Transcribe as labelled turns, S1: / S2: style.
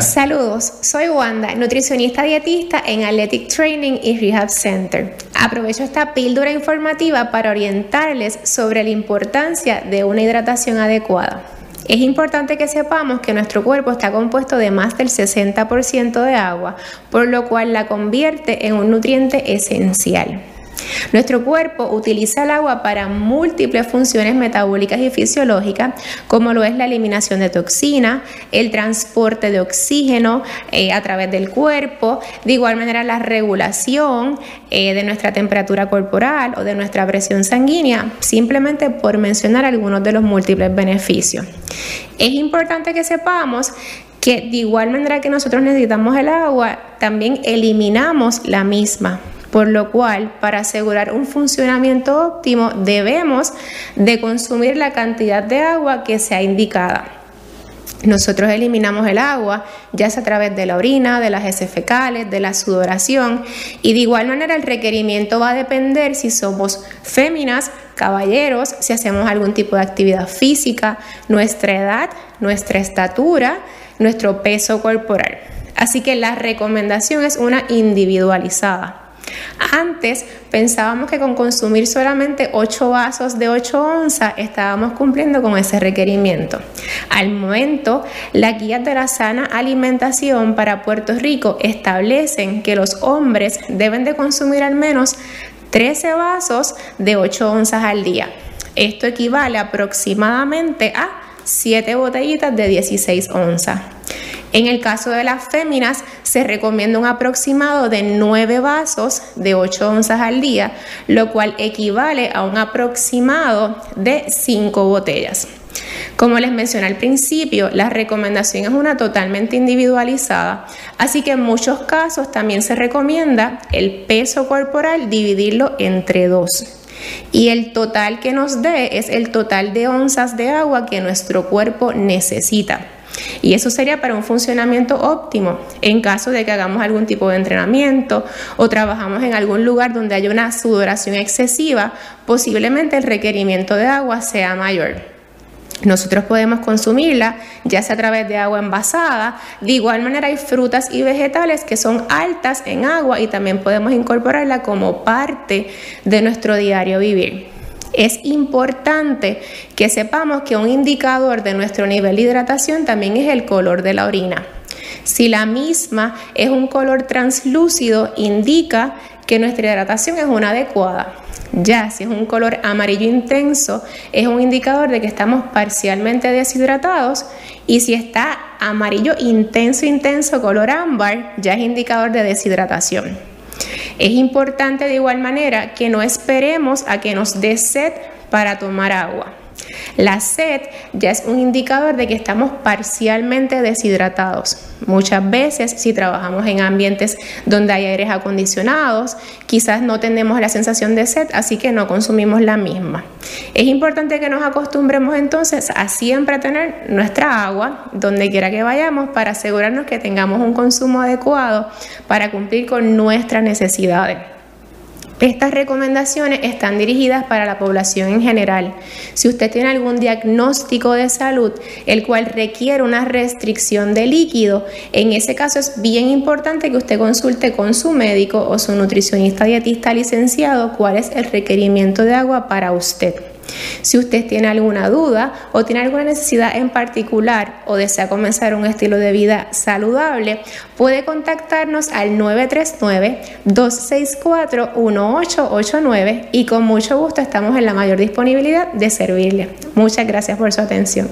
S1: Saludos, soy Wanda, nutricionista dietista en Athletic Training y Rehab Center. Aprovecho esta píldora informativa para orientarles sobre la importancia de una hidratación adecuada. Es importante que sepamos que nuestro cuerpo está compuesto de más del 60% de agua, por lo cual la convierte en un nutriente esencial. Nuestro cuerpo utiliza el agua para múltiples funciones metabólicas y fisiológicas, como lo es la eliminación de toxinas, el transporte de oxígeno eh, a través del cuerpo, de igual manera la regulación eh, de nuestra temperatura corporal o de nuestra presión sanguínea, simplemente por mencionar algunos de los múltiples beneficios. Es importante que sepamos que de igual manera que nosotros necesitamos el agua, también eliminamos la misma por lo cual para asegurar un funcionamiento óptimo debemos de consumir la cantidad de agua que sea indicada. Nosotros eliminamos el agua, ya sea a través de la orina, de las heces fecales, de la sudoración, y de igual manera el requerimiento va a depender si somos féminas, caballeros, si hacemos algún tipo de actividad física, nuestra edad, nuestra estatura, nuestro peso corporal. Así que la recomendación es una individualizada. Antes pensábamos que con consumir solamente 8 vasos de 8 onzas estábamos cumpliendo con ese requerimiento. Al momento, las guías de la sana alimentación para Puerto Rico establecen que los hombres deben de consumir al menos 13 vasos de 8 onzas al día. Esto equivale aproximadamente a 7 botellitas de 16 onzas. En el caso de las féminas, se recomienda un aproximado de 9 vasos de 8 onzas al día, lo cual equivale a un aproximado de 5 botellas. Como les mencioné al principio, la recomendación es una totalmente individualizada, así que en muchos casos también se recomienda el peso corporal dividirlo entre dos. Y el total que nos dé es el total de onzas de agua que nuestro cuerpo necesita. Y eso sería para un funcionamiento óptimo en caso de que hagamos algún tipo de entrenamiento o trabajamos en algún lugar donde haya una sudoración excesiva, posiblemente el requerimiento de agua sea mayor. Nosotros podemos consumirla ya sea a través de agua envasada. De igual manera hay frutas y vegetales que son altas en agua y también podemos incorporarla como parte de nuestro diario vivir. Es importante que sepamos que un indicador de nuestro nivel de hidratación también es el color de la orina. Si la misma es un color translúcido, indica que nuestra hidratación es una adecuada. Ya si es un color amarillo intenso, es un indicador de que estamos parcialmente deshidratados. Y si está amarillo intenso, intenso, color ámbar, ya es indicador de deshidratación. Es importante de igual manera que no esperemos a que nos dé sed para tomar agua. La sed ya es un indicador de que estamos parcialmente deshidratados. Muchas veces si trabajamos en ambientes donde hay aires acondicionados, quizás no tenemos la sensación de sed, así que no consumimos la misma. Es importante que nos acostumbremos entonces a siempre tener nuestra agua donde quiera que vayamos para asegurarnos que tengamos un consumo adecuado para cumplir con nuestras necesidades. Estas recomendaciones están dirigidas para la población en general. Si usted tiene algún diagnóstico de salud, el cual requiere una restricción de líquido, en ese caso es bien importante que usted consulte con su médico o su nutricionista dietista licenciado cuál es el requerimiento de agua para usted. Si usted tiene alguna duda o tiene alguna necesidad en particular o desea comenzar un estilo de vida saludable, puede contactarnos al 939-264-1889 y con mucho gusto estamos en la mayor disponibilidad de servirle. Muchas gracias por su atención.